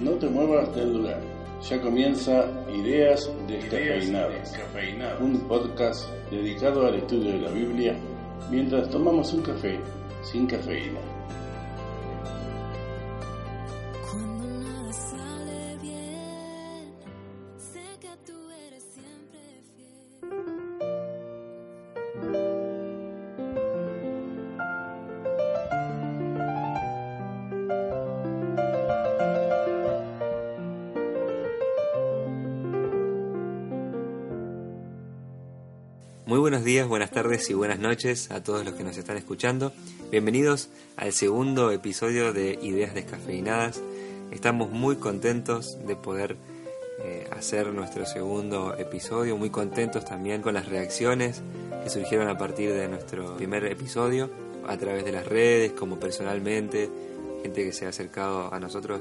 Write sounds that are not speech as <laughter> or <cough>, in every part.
No te muevas del lugar. Ya comienza Ideas Descafeinadas, un podcast dedicado al estudio de la Biblia mientras tomamos un café sin cafeína. Muy buenos días, buenas tardes y buenas noches a todos los que nos están escuchando. Bienvenidos al segundo episodio de Ideas Descafeinadas. Estamos muy contentos de poder eh, hacer nuestro segundo episodio, muy contentos también con las reacciones que surgieron a partir de nuestro primer episodio, a través de las redes como personalmente, gente que se ha acercado a nosotros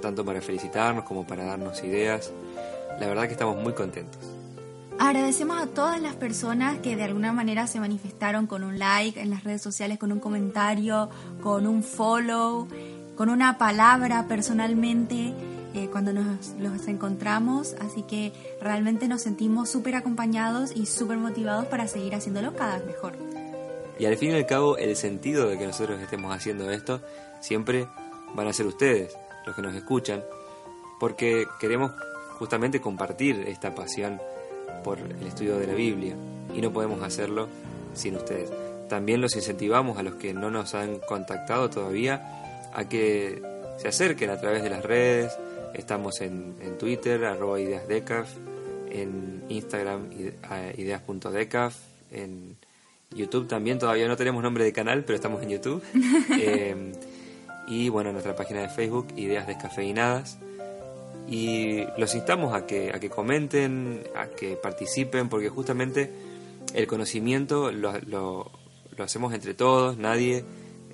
tanto para felicitarnos como para darnos ideas. La verdad que estamos muy contentos. Agradecemos a todas las personas que de alguna manera se manifestaron con un like en las redes sociales, con un comentario, con un follow, con una palabra personalmente eh, cuando nos los encontramos. Así que realmente nos sentimos súper acompañados y súper motivados para seguir haciéndolo cada vez mejor. Y al fin y al cabo, el sentido de que nosotros estemos haciendo esto siempre van a ser ustedes, los que nos escuchan, porque queremos justamente compartir esta pasión por el estudio de la Biblia y no podemos hacerlo sin ustedes. También los incentivamos a los que no nos han contactado todavía a que se acerquen a través de las redes. Estamos en, en Twitter, arroba ideasdecaf, en Instagram, ideas.decaf, en YouTube también, todavía no tenemos nombre de canal, pero estamos en YouTube. <laughs> Eh, y bueno, nuestra página de Facebook, Ideas Descafeinadas. Y los instamos a que, a que comenten, a que participen, porque justamente el conocimiento lo, lo- lo hacemos entre todos, nadie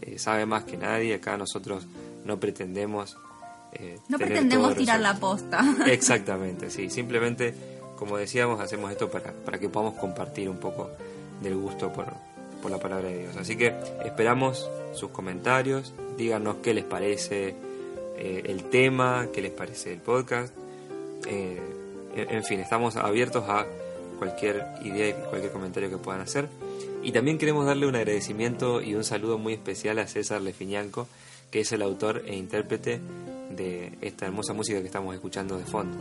eh, sabe más que nadie, acá nosotros no pretendemos... eh, No tener pretendemos tirar la posta. <laughs> <laughs> Exactamente, sí. Simplemente, como decíamos, hacemos esto para, para que podamos compartir un poco del gusto por, por la palabra de Dios. Así que esperamos sus comentarios, díganos qué les parece eh, el tema, qué les parece el podcast. Eh, en, fin, estamos abiertos a cualquier idea y cualquier comentario que puedan hacer. Y también queremos darle un agradecimiento y un saludo muy especial a César Lefiñanco, que es el autor e intérprete de esta hermosa música que estamos escuchando de fondo.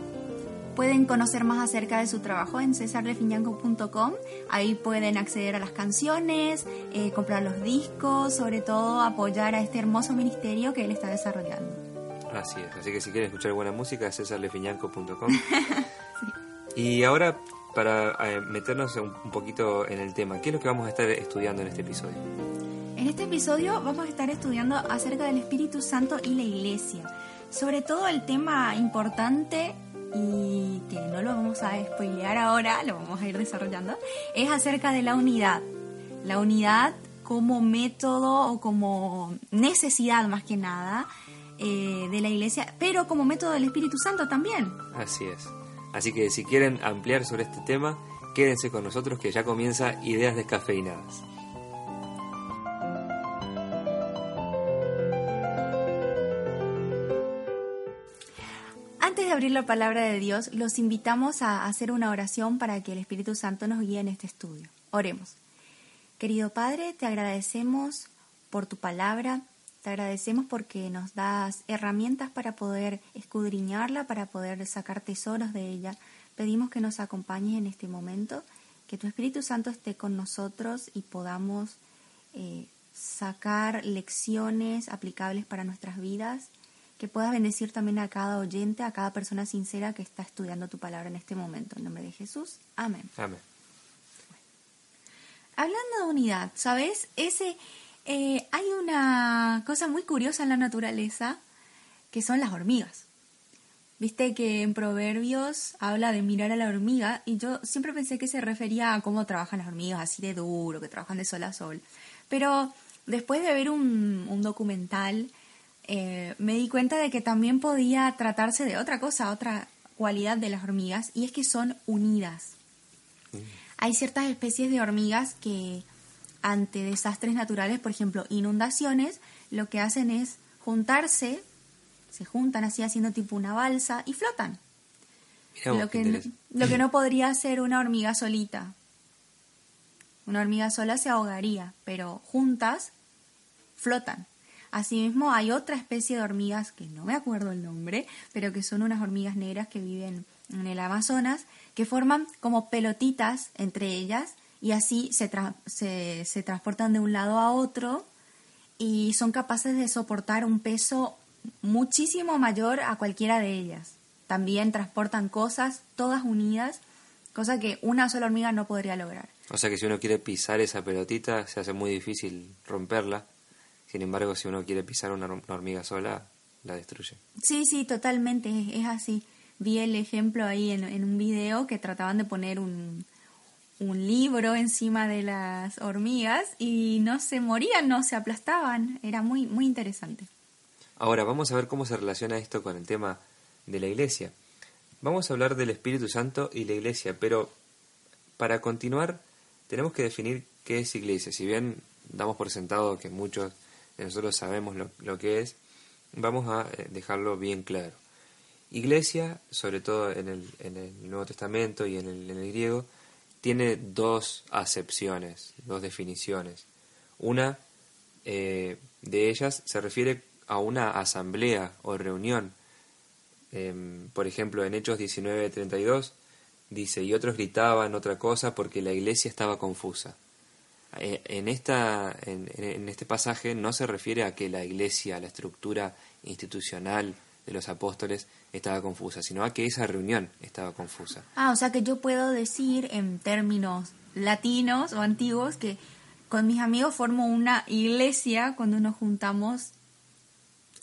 Pueden conocer más acerca de su trabajo en cesarlefiñanco.com. Ahí pueden acceder a las canciones, eh, comprar los discos, sobre todo apoyar a este hermoso ministerio que él está desarrollando. Así es, así que si quieren escuchar buena música, cesarlefiñanco.com. <laughs> Y ahora, para eh, meternos un, un poquito en el tema, ¿qué es lo que vamos a estar estudiando en este episodio? En este episodio vamos a estar estudiando acerca del Espíritu Santo y la Iglesia. Sobre todo el tema importante y que no lo vamos a spoilear ahora, lo vamos a ir desarrollando, es acerca de la unidad. La unidad como método o como necesidad más que nada eh, de la Iglesia, pero como método del Espíritu Santo también. Así es. Así que si quieren ampliar sobre este tema, quédense con nosotros que ya comienza Ideas Descafeinadas. Antes de abrir la palabra de Dios, los invitamos a hacer una oración para que el Espíritu Santo nos guíe en este estudio. Oremos. Querido Padre, te agradecemos por tu palabra, te agradecemos porque nos das herramientas para poder escudriñarla, para poder sacar tesoros de ella. Pedimos que nos acompañes en este momento, que tu Espíritu Santo esté con nosotros y podamos eh, sacar lecciones aplicables para nuestras vidas que puedas bendecir también a cada oyente, a cada persona sincera que está estudiando tu palabra en este momento. En nombre de Jesús, amén. Amén. Hablando de unidad, ¿sabes? Ese, Eh, hay una cosa muy curiosa en la naturaleza que son las hormigas. Viste que en Proverbios habla de mirar a la hormiga y yo siempre pensé que se refería a cómo trabajan las hormigas, así de duro, que trabajan de sol a sol. Pero después de ver un, un documental, eh, me di cuenta de que también podía tratarse de otra cosa, otra cualidad de las hormigas, y es que son unidas. Hay ciertas especies de hormigas que ante desastres naturales, por ejemplo, inundaciones, lo que hacen es juntarse, se juntan así haciendo tipo una balsa y flotan. Mirá Lo que, no, lo que no podría hacer una hormiga solita. Una hormiga sola se ahogaría, pero juntas flotan. Asimismo, hay otra especie de hormigas que no me acuerdo el nombre, pero que son unas hormigas negras que viven en el Amazonas, que forman como pelotitas entre ellas y así se, tra- se, se transportan de un lado a otro y son capaces de soportar un peso muchísimo mayor a cualquiera de ellas. También transportan cosas todas unidas, cosa que una sola hormiga no podría lograr. O sea que si uno quiere pisar esa pelotita, se hace muy difícil romperla. Sin embargo, si uno quiere pisar una, hor- una hormiga sola, la destruye. Sí, sí, totalmente, es, es así. Vi el ejemplo ahí en, en un video que trataban de poner un, un libro encima de las hormigas y no se morían, no se aplastaban. Era muy, muy interesante. Ahora, vamos a ver cómo se relaciona esto con el tema de la iglesia. Vamos a hablar del Espíritu Santo y la iglesia, pero para continuar tenemos que definir qué es iglesia. Si bien damos por sentado que muchos de nosotros sabemos lo, lo que es, vamos a eh, dejarlo bien claro. Iglesia, sobre todo en el, en el Nuevo Testamento y en el, en el griego, tiene dos acepciones, dos definiciones. Una eh, de ellas se refiere a una asamblea o reunión. Em, por ejemplo, en Hechos 19:32 dice, y otros gritaban otra cosa porque la iglesia estaba confusa. Eh, En, esta, en, en este pasaje no se refiere a que la iglesia, la estructura institucional de los apóstoles estaba confusa, sino a que esa reunión estaba confusa. Ah, o sea que yo puedo decir en términos latinos o antiguos que con mis amigos formo una iglesia cuando nos juntamos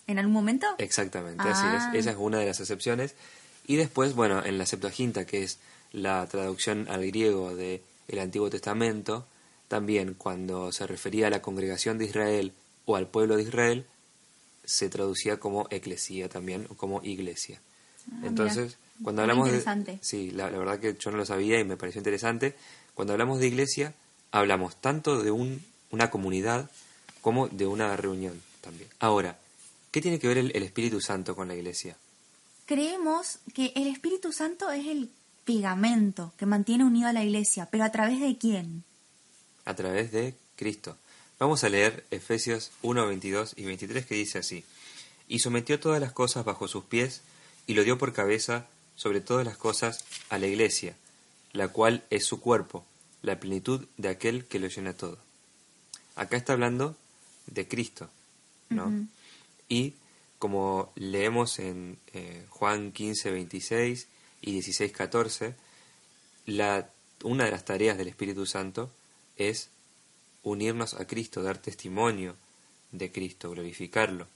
en algún momento. Exactamente, Ah. así es. Esa es una de las excepciones. Y después, bueno, en la Septuaginta, que es la traducción al griego del Antiguo Testamento, también cuando se refería a la congregación de Israel o al pueblo de Israel, se traducía como eclesía también, o como iglesia. Ah, Entonces, mira. cuando hablamos de... Sí, la, la verdad que yo no lo sabía y me pareció interesante. Cuando hablamos de iglesia, hablamos tanto de un, una comunidad como de una reunión también. Ahora, ¿qué tiene que ver el, el Espíritu Santo con la iglesia? Creemos que el Espíritu Santo es el pegamento que mantiene unido a la iglesia, pero a través de quién? A través de Cristo. Vamos a leer Efesios 1, 22 y 23 que dice así. Y sometió todas las cosas bajo sus pies y lo dio por cabeza sobre todas las cosas a la iglesia, la cual es su cuerpo, la plenitud de aquel que lo llena todo. Acá está hablando de Cristo, ¿no? Y como leemos en eh, Juan 15, 26 y 16, 14, la, una de las tareas del Espíritu Santo es unirnos a Cristo, dar testimonio de Cristo, glorificarlo.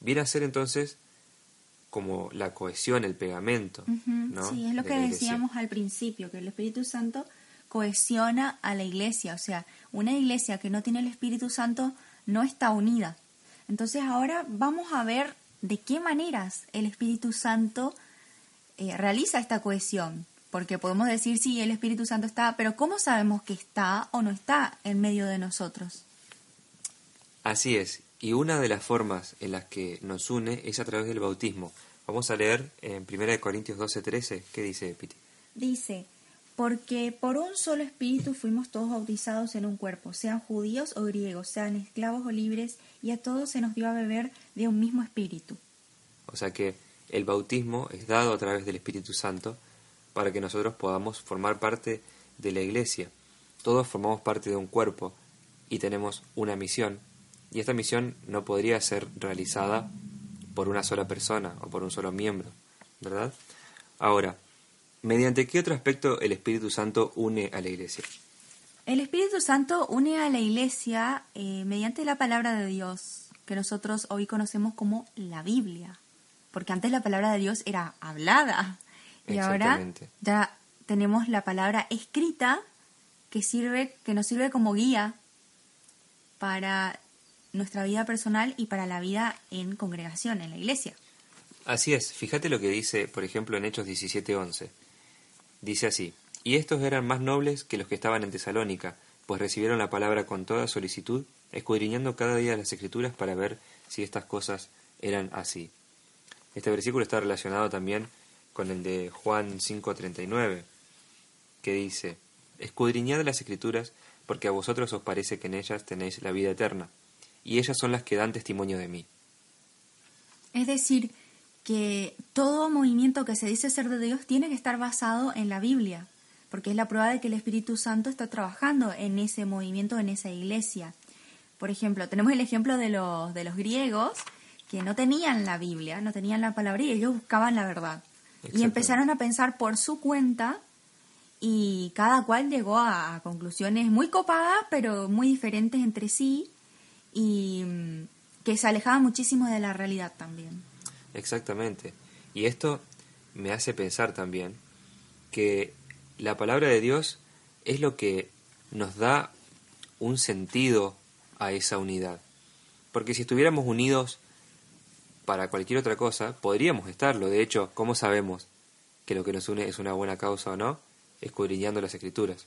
Viene a ser entonces como la cohesión, el pegamento. ¿no? Sí, es lo de que decíamos al principio, que el Espíritu Santo cohesiona a la iglesia. O sea, una iglesia que no tiene el Espíritu Santo no está unida. Entonces ahora vamos a ver de qué maneras el Espíritu Santo eh, realiza esta cohesión. Porque podemos decir si el Espíritu Santo está, pero ¿cómo sabemos que está o no está en medio de nosotros? Así es, y una de las formas en las que nos une es a través del bautismo. Vamos a leer en 1 Corintios 12, 13, ¿qué dice Piti? Dice, porque por un solo espíritu fuimos todos bautizados en un cuerpo, sean judíos o griegos, sean esclavos o libres, y a todos se nos dio a beber de un mismo espíritu. O sea que el bautismo es dado a través del Espíritu Santo para que nosotros podamos formar parte de la iglesia. Todos formamos parte de un cuerpo y tenemos una misión. Y esta misión no podría ser realizada por una sola persona o por un solo miembro, ¿verdad? Ahora, ¿mediante qué otro aspecto el Espíritu Santo une a la iglesia? El Espíritu Santo une a la iglesia eh, mediante la palabra de Dios, que nosotros hoy conocemos como la Biblia, porque antes la palabra de Dios era hablada y ahora ya tenemos la palabra escrita que sirve, que nos sirve como guía para nuestra vida personal y para la vida en congregación, en la iglesia. Así es, fíjate lo que dice, por ejemplo, en Hechos 17:11. Dice así, y estos eran más nobles que los que estaban en Tesalónica, pues recibieron la palabra con toda solicitud, escudriñando cada día las escrituras para ver si estas cosas eran así. Este versículo está relacionado también con el de Juan 5:39, que dice, escudriñad las escrituras, porque a vosotros os parece que en ellas tenéis la vida eterna, y ellas son las que dan testimonio de mí. Es decir, que todo movimiento que se dice ser de Dios tiene que estar basado en la Biblia, porque es la prueba de que el Espíritu Santo está trabajando en ese movimiento, en esa iglesia. Por ejemplo, tenemos el ejemplo de los, de los griegos que no tenían la Biblia, no tenían la palabra y ellos buscaban la verdad. Y empezaron a pensar por su cuenta y cada cual llegó a, a conclusiones muy copadas, pero muy diferentes entre sí y mm, que se alejaban muchísimo de la realidad también. Exactamente. Y esto me hace pensar también que la palabra de Dios es lo que nos da un sentido a esa unidad. Porque si estuviéramos unidos para cualquier otra cosa, podríamos estarlo. De hecho, ¿cómo sabemos que lo que nos une es una buena causa o no? Escudriñando las escrituras.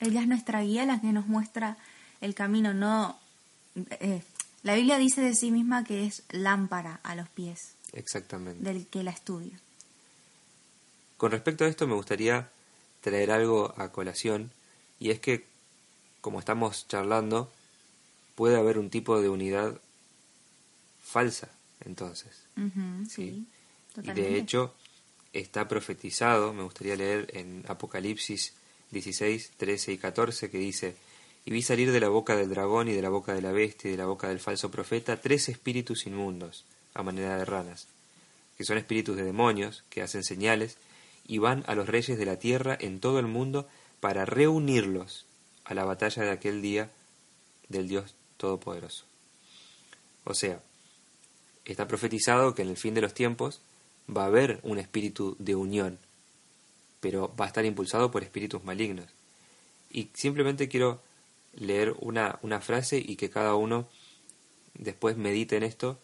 Ella es nuestra guía, la que nos muestra el camino. No, eh, la Biblia dice de sí misma que es lámpara a los pies Exactamente. del que la estudia. Con respecto a esto me gustaría traer algo a colación y es que como estamos charlando puede haber un tipo de unidad falsa entonces Sí. sí, y de hecho está profetizado me gustaría leer en Apocalipsis 16 13 y 14 que dice y vi salir de la boca del dragón y de la boca de la bestia y de la boca del falso profeta tres espíritus inmundos a manera de ranas que son espíritus de demonios que hacen señales y van a los reyes de la tierra en todo el mundo para reunirlos a la batalla de aquel día del Dios Todopoderoso. O sea, está profetizado que en el fin de los tiempos va a haber un espíritu de unión, pero va a estar impulsado por espíritus malignos. Y simplemente quiero leer una, una frase y que cada uno después medite en esto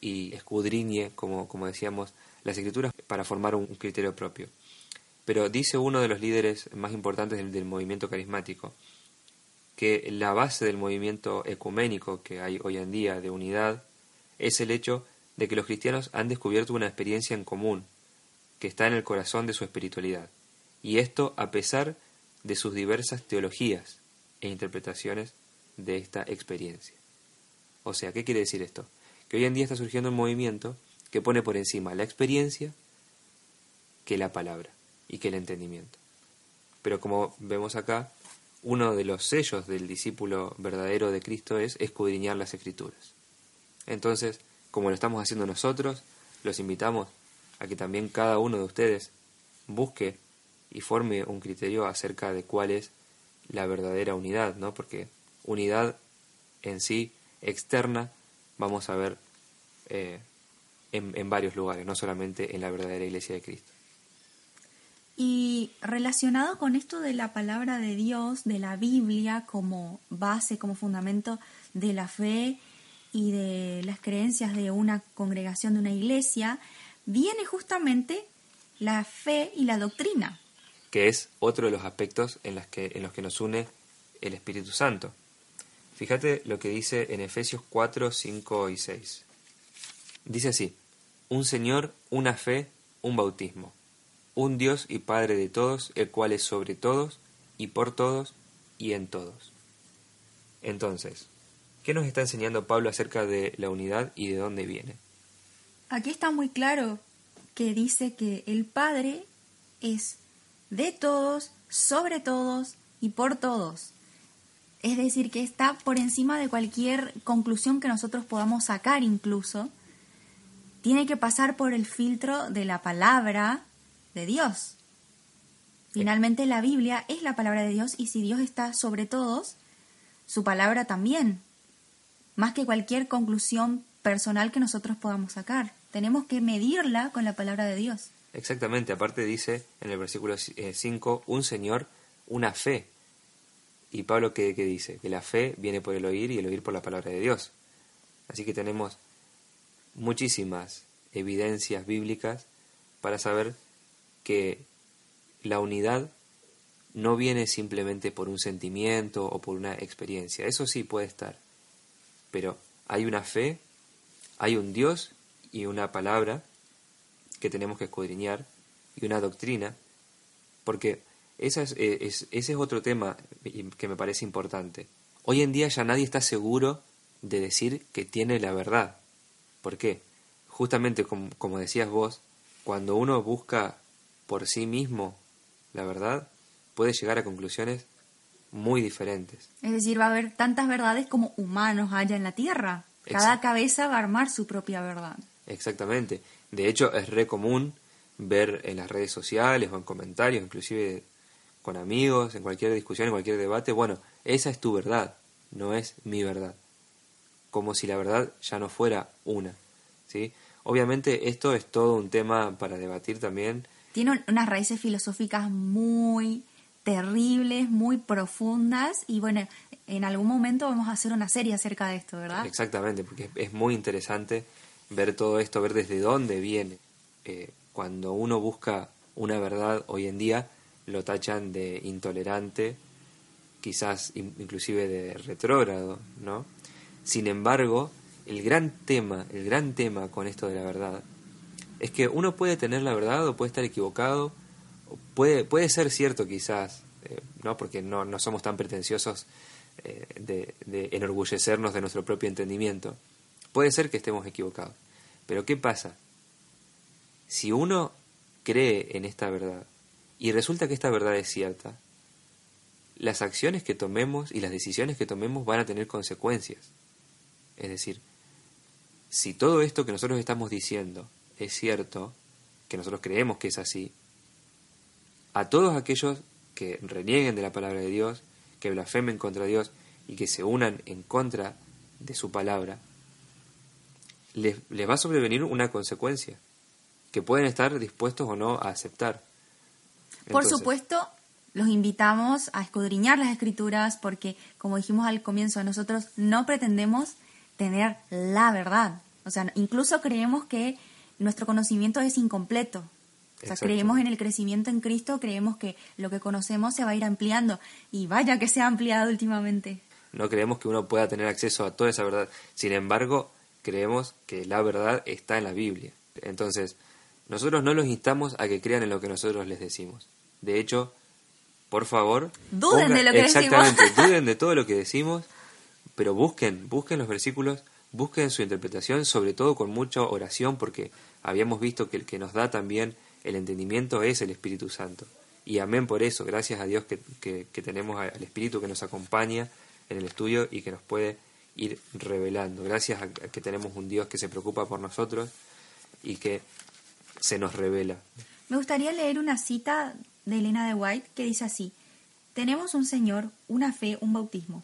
y escudriñe, como, como decíamos, las escrituras para formar un criterio propio. Pero dice uno de los líderes más importantes del, del movimiento carismático que la base del movimiento ecuménico que hay hoy en día de unidad es el hecho de que los cristianos han descubierto una experiencia en común que está en el corazón de su espiritualidad, y esto a pesar de sus diversas teologías e interpretaciones de esta experiencia. O sea, ¿qué quiere decir esto? Que hoy en día está surgiendo un movimiento que pone por encima la experiencia que la palabra y que el entendimiento. Pero como vemos acá, uno de los sellos del discípulo verdadero de Cristo es escudriñar las escrituras. Entonces, como lo estamos haciendo nosotros, los invitamos a que también cada uno de ustedes busque y forme un criterio acerca de cuál es la verdadera unidad, ¿no? Porque unidad en sí, externa, vamos a ver eh, en, en varios lugares, no solamente en la verdadera iglesia de Cristo. Y relacionado con esto de la palabra de Dios, de la Biblia como base, como fundamento de la fe y de las creencias de una congregación, de una iglesia, viene justamente la fe y la doctrina. que es otro de los aspectos en, que, en los que nos une el Espíritu Santo. Fíjate lo que dice en Efesios 4, 5 y 6. Dice así, un Señor, una fe, un bautismo, un Dios y Padre de todos, el cual es sobre todos y por todos y en todos. Entonces, ¿qué nos está enseñando Pablo acerca de la unidad y de dónde viene? Aquí está muy claro que dice que el Padre es de todos, sobre todos y por todos. Es decir, que está por encima de cualquier conclusión que nosotros podamos sacar incluso. Tiene que pasar por el filtro de la palabra de Dios. Finalmente la Biblia es la palabra de Dios y si Dios está sobre todos, su palabra también, más que cualquier conclusión personal que nosotros podamos sacar. Tenemos que medirla con la palabra de Dios. Exactamente, aparte dice en el versículo 5, un Señor, una fe. Y Pablo que, dice, que la fe viene por el oír y el oír por la palabra de Dios. Así que tenemos muchísimas evidencias bíblicas para saber que la unidad no viene simplemente por un sentimiento o por una experiencia. Eso sí puede estar. Pero hay una fe, hay un Dios y una palabra que tenemos que escudriñar y una doctrina, porque esa eh, es, ese es otro tema que me parece importante. Hoy en día ya nadie está seguro de decir que tiene la verdad. ¿Por qué? Justamente como decías vos, cuando uno busca por sí mismo la verdad, puede llegar a conclusiones muy diferentes. Es decir, va a haber tantas verdades como humanos haya en la Tierra. Cada cabeza va a armar su propia verdad. Exactamente. De hecho, es re común ver en las redes sociales o en comentarios, inclusive con amigos, en cualquier discusión, en cualquier debate, bueno, esa es tu verdad, no es mi verdad. Como si la verdad ya no fuera una. ¿sí? Obviamente esto es todo un tema para debatir también. Tiene unas raíces filosóficas muy terribles, muy profundas y bueno, en algún momento vamos a hacer una serie acerca de esto, ¿verdad? Exactamente, porque es muy interesante ver todo esto, ver desde dónde viene. Eh, cuando uno busca una verdad hoy en día, lo tachan de intolerante, quizás inclusive de retrógrado, ¿no? Sin embargo, el gran tema, el gran tema con esto de la verdad, es que uno puede tener la verdad o puede estar equivocado, puede, puede ser cierto quizás, eh, ¿no? Porque no, no somos tan pretenciosos eh, de, de enorgullecernos de nuestro propio entendimiento. Puede ser que estemos equivocados. Pero ¿qué pasa? Si uno cree en esta verdad y resulta que esta verdad es cierta, las acciones que tomemos y las decisiones que tomemos van a tener consecuencias. Es decir, si todo esto que nosotros estamos diciendo es cierto, que nosotros creemos que es así, a todos aquellos que renieguen de la palabra de Dios, que blasfemen contra Dios y que se unan en contra de su palabra, les, va a sobrevenir una consecuencia que pueden estar dispuestos o no a aceptar. Por supuesto, los invitamos a escudriñar las escrituras porque, como dijimos al comienzo, nosotros no pretendemos tener la verdad. O sea, incluso creemos que nuestro conocimiento es incompleto. O sea, creemos en el crecimiento en Cristo, creemos que lo que conocemos se va a ir ampliando. Y vaya que se ha ampliado últimamente. No creemos que uno pueda tener acceso a toda esa verdad. Sin embargo, creemos que la verdad está en la Biblia. Entonces, nosotros no los instamos a que crean en lo que nosotros les decimos. De hecho, por favor, duden de lo que exactamente, duden de todo lo que decimos, pero busquen, busquen los versículos, busquen su interpretación, sobre todo con mucha oración, porque habíamos visto que el que nos da también el entendimiento es el Espíritu Santo. Y amén por eso, gracias a Dios que, que tenemos al Espíritu que nos acompaña en el estudio y que nos puede ir revelando. Gracias a que tenemos un Dios que se preocupa por nosotros y que se nos revela. Me gustaría leer una cita de Elena de White que dice así, tenemos un Señor, una fe, un bautismo.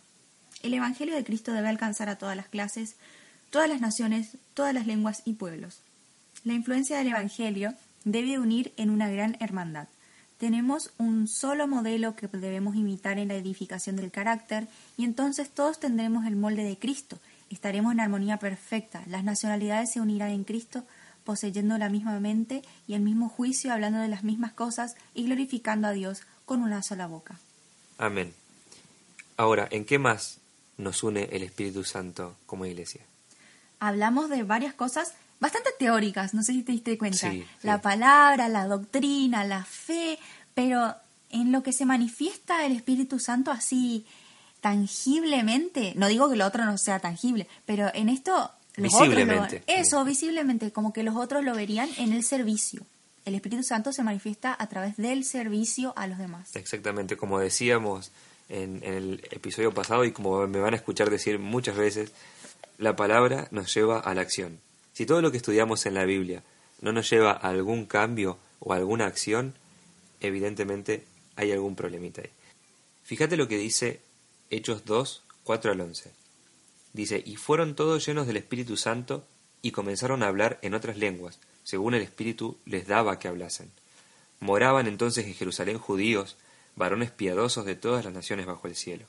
El Evangelio de Cristo debe alcanzar a todas las clases, todas las naciones, todas las lenguas y pueblos. La influencia del Evangelio debe unir en una gran hermandad. Tenemos un solo modelo que debemos imitar en la edificación del carácter y entonces todos tendremos el molde de Cristo. Estaremos en armonía perfecta. Las nacionalidades se unirán en Cristo poseyendo la misma mente y el mismo juicio, hablando de las mismas cosas y glorificando a Dios con una sola boca. Amén. Ahora, ¿en qué más nos une el Espíritu Santo como iglesia? Hablamos de varias cosas bastante teóricas, no sé si te diste cuenta. La palabra, la doctrina, la fe, pero en lo que se manifiesta el Espíritu Santo así tangiblemente, no digo que lo otro no sea tangible, pero en esto visiblemente. eso, visiblemente, como que los otros lo verían en el servicio. El Espíritu Santo se manifiesta a través del servicio a los demás. Exactamente, como decíamos en el episodio pasado y como me van a escuchar decir muchas veces, la palabra nos lleva a la acción. Si todo lo que estudiamos en la Biblia no nos lleva a algún cambio o alguna acción, evidentemente hay algún problemita ahí. Fíjate lo que dice Hechos 2, 4 al 11. Dice, y fueron todos llenos del Espíritu Santo y comenzaron a hablar en otras lenguas, según el Espíritu les daba que hablasen. Moraban entonces en Jerusalén judíos, varones piadosos de todas las naciones bajo el cielo.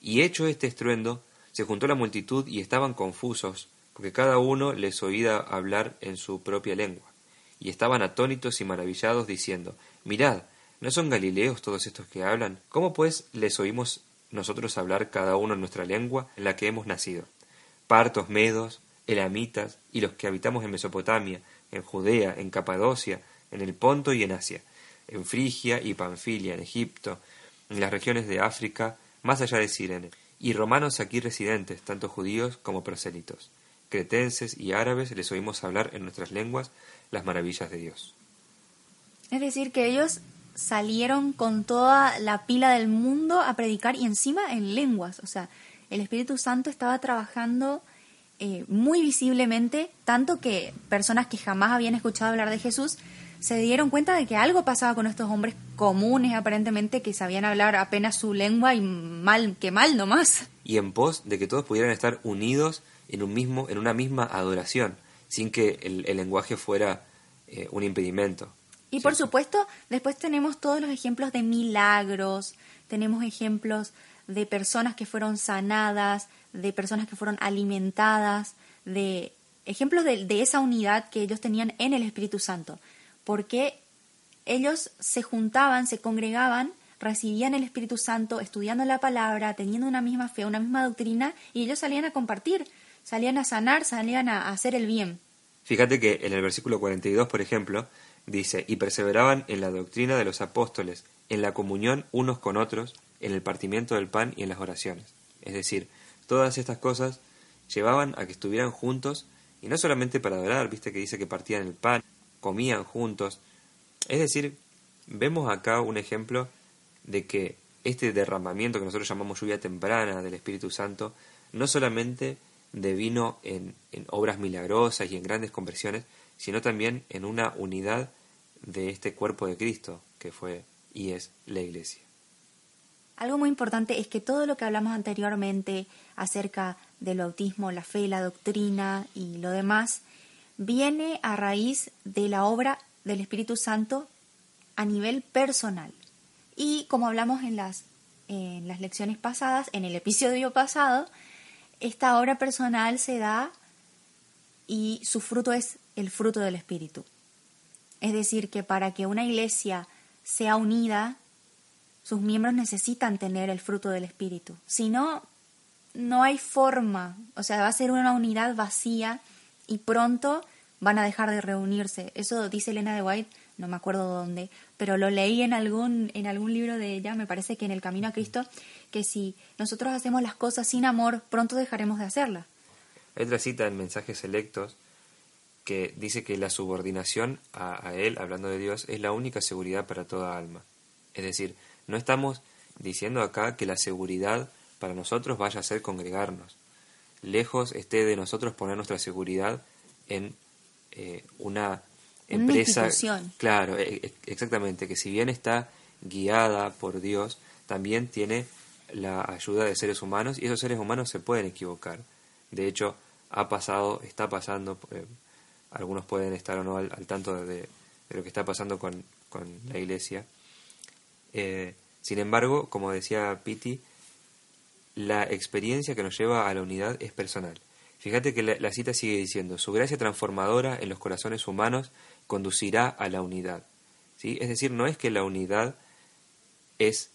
Y hecho este estruendo, se juntó la multitud y estaban confusos, porque cada uno les oía hablar en su propia lengua. Y estaban atónitos y maravillados, diciendo, Mirad, ¿no son galileos todos estos que hablan? ¿Cómo pues les oímos nosotros hablar cada uno en nuestra lengua en la que hemos nacido? Partos, medos, elamitas y los que habitamos en Mesopotamia, en Judea, en Capadocia, en el Ponto y en Asia, en Frigia y Panfilia, en Egipto, en las regiones de África, más allá de Sirene, y romanos aquí residentes, tanto judíos como prosélitos. Cretenses y árabes les oímos hablar en nuestras lenguas las maravillas de Dios. Es decir, que ellos salieron con toda la pila del mundo a predicar y encima en lenguas. O sea, el Espíritu Santo estaba trabajando eh, muy visiblemente, tanto que personas que jamás habían escuchado hablar de Jesús se dieron cuenta de que algo pasaba con estos hombres comunes, aparentemente, que sabían hablar apenas su lengua y mal que mal nomás. Y en pos de que todos pudieran estar unidos en, un mismo, en una misma adoración, sin que el, el lenguaje fuera eh, un impedimento. Y por supuesto, después tenemos todos los ejemplos de milagros, tenemos ejemplos de personas que fueron sanadas, de personas que fueron alimentadas, de ejemplos de, de esa unidad que ellos tenían en el Espíritu Santo, porque ellos se juntaban, se congregaban, recibían el Espíritu Santo, estudiando la palabra, teniendo una misma fe, una misma doctrina, y ellos salían a compartir, salían a sanar, salían a hacer el bien. Fíjate que en el versículo 42, por ejemplo, dice, y perseveraban en la doctrina de los apóstoles, en la comunión unos con otros, en el partimiento del pan y en las oraciones. Es decir, todas estas cosas llevaban a que estuvieran juntos, y no solamente para adorar, viste que dice que partían el pan, comían juntos. Es decir, vemos acá un ejemplo de que este derramamiento que nosotros llamamos lluvia temprana del Espíritu Santo, no solamente devino en, en obras milagrosas y en grandes conversiones, sino también en una unidad de este cuerpo de Cristo, que fue y es la Iglesia. Algo muy importante es que todo lo que hablamos anteriormente acerca del bautismo, la fe, la doctrina y lo demás, viene a raíz de la obra del Espíritu Santo a nivel personal. Y como hablamos en las, en las lecciones pasadas, en el episodio pasado, esta obra personal se da y su fruto es el fruto del Espíritu. Es decir, que para que una iglesia sea unida, sus miembros necesitan tener el fruto del Espíritu. Si no, no hay forma. O sea, va a ser una unidad vacía y pronto van a dejar de reunirse. Eso dice Elena de White, no me acuerdo dónde, pero lo leí en algún, en algún libro de ella, me parece que en El Camino a Cristo, que si nosotros hacemos las cosas sin amor, pronto dejaremos de hacerlas. Hay otra cita en Mensajes Selectos que dice que la subordinación a, Él, hablando de Dios, es la única seguridad para toda alma. Es decir, no estamos diciendo acá que la seguridad para nosotros vaya a ser congregarnos. Lejos esté de nosotros poner nuestra seguridad en eh, una empresa. institución. Claro, e- e- exactamente, que si bien está guiada por Dios, también tiene la ayuda de seres humanos y esos seres humanos se pueden equivocar. De hecho, ha pasado, está pasando, eh, algunos pueden estar o no al, al tanto de, de lo que está pasando con, con la iglesia. Eh, sin embargo, como decía Piti, la experiencia que nos lleva a la unidad es personal. Fíjate que la, la cita sigue diciendo, su gracia transformadora en los corazones humanos conducirá a la unidad. ¿Sí? Es decir, no es que la unidad es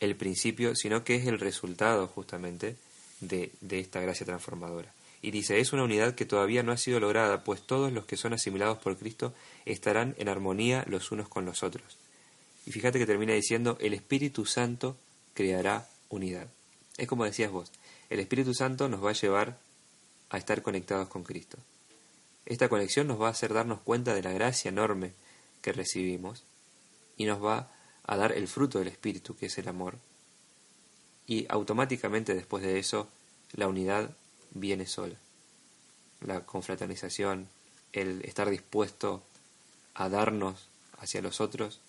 el principio, sino que es el resultado justamente de, de esta gracia transformadora. Y dice, es una unidad que todavía no ha sido lograda, pues todos los que son asimilados por Cristo estarán en armonía los unos con los otros. Y fíjate que termina diciendo, el Espíritu Santo creará unidad. Es como decías vos, el Espíritu Santo nos va a llevar a estar conectados con Cristo. Esta conexión nos va a hacer darnos cuenta de la gracia enorme que recibimos y nos va a dar el fruto del Espíritu, que es el amor. Y automáticamente después de eso, la unidad viene sola. La confraternización, el estar dispuesto a darnos hacia los otros,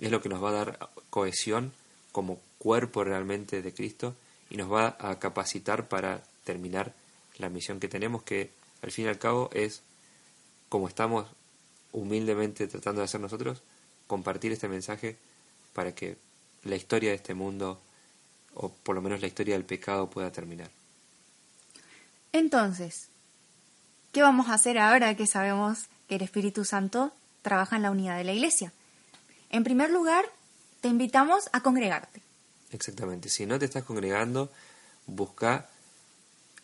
es lo que nos va a dar cohesión como cuerpo realmente de Cristo y nos va a capacitar para terminar la misión que tenemos, que al fin y al cabo es, como estamos humildemente tratando de hacer nosotros, compartir este mensaje para que la historia de este mundo, o por lo menos la historia del pecado, pueda terminar. Entonces, ¿qué vamos a hacer ahora que sabemos que el Espíritu Santo trabaja en la unidad de la iglesia? En primer lugar, te invitamos a congregarte. Exactamente. Si no te estás congregando, busca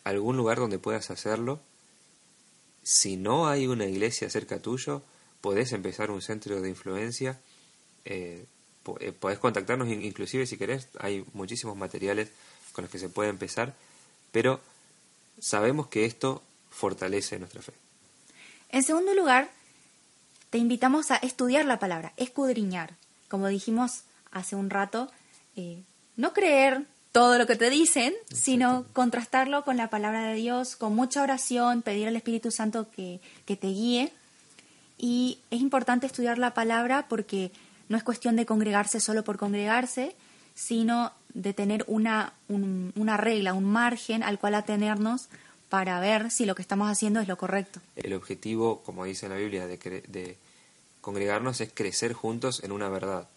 algún lugar donde puedas hacerlo. Si no hay una iglesia cerca tuyo, podés empezar un centro de influencia. Eh, eh, podés contactarnos in- inclusive si querés. Hay muchísimos materiales con los que se puede empezar. Pero sabemos que esto fortalece nuestra fe. En segundo lugar, te invitamos a estudiar la palabra, escudriñar. Como dijimos hace un rato, eh, no creer todo lo que te dicen, sino contrastarlo con la palabra de Dios, con mucha oración, pedir al Espíritu Santo que, que te guíe. Y es importante estudiar la palabra porque no es cuestión de congregarse solo por congregarse, sino de tener una, un- una regla, un margen al cual atenernos para ver si lo que estamos haciendo es lo correcto. El objetivo, como dice en la Biblia, de, cre- de congregarnos es crecer juntos en una verdad.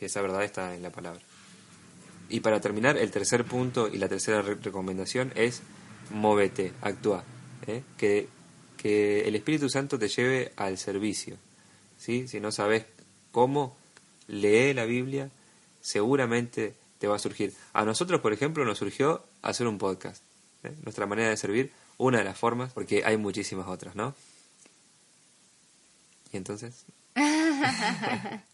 Y esa verdad está en la palabra. Y para terminar, el tercer punto y la tercera re- recomendación es móvete, actúa. ¿eh? Que, que el Espíritu Santo te lleve al servicio. ¿sí? Si no sabes cómo, lee la Biblia, seguramente te va a surgir. A nosotros, por ejemplo, nos surgió hacer un podcast. ¿eh? Nuestra manera de servir, una de las formas, porque hay muchísimas otras, ¿no? Y entonces, <laughs>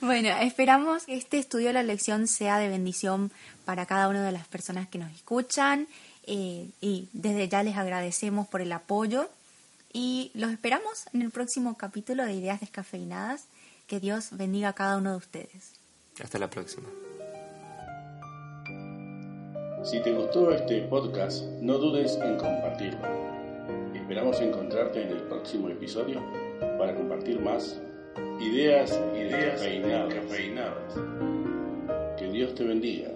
Bueno, esperamos que este estudio de la lección sea de bendición para cada una de las personas que nos escuchan eh, y desde ya les agradecemos por el apoyo y los esperamos en el próximo capítulo de Ideas Descafeinadas. Que Dios bendiga a cada uno de ustedes. hasta la próxima. Si te gustó este podcast, no dudes en compartirlo. Esperamos encontrarte en el próximo episodio para compartir más ideas y descafeinadas. Que Dios te bendiga.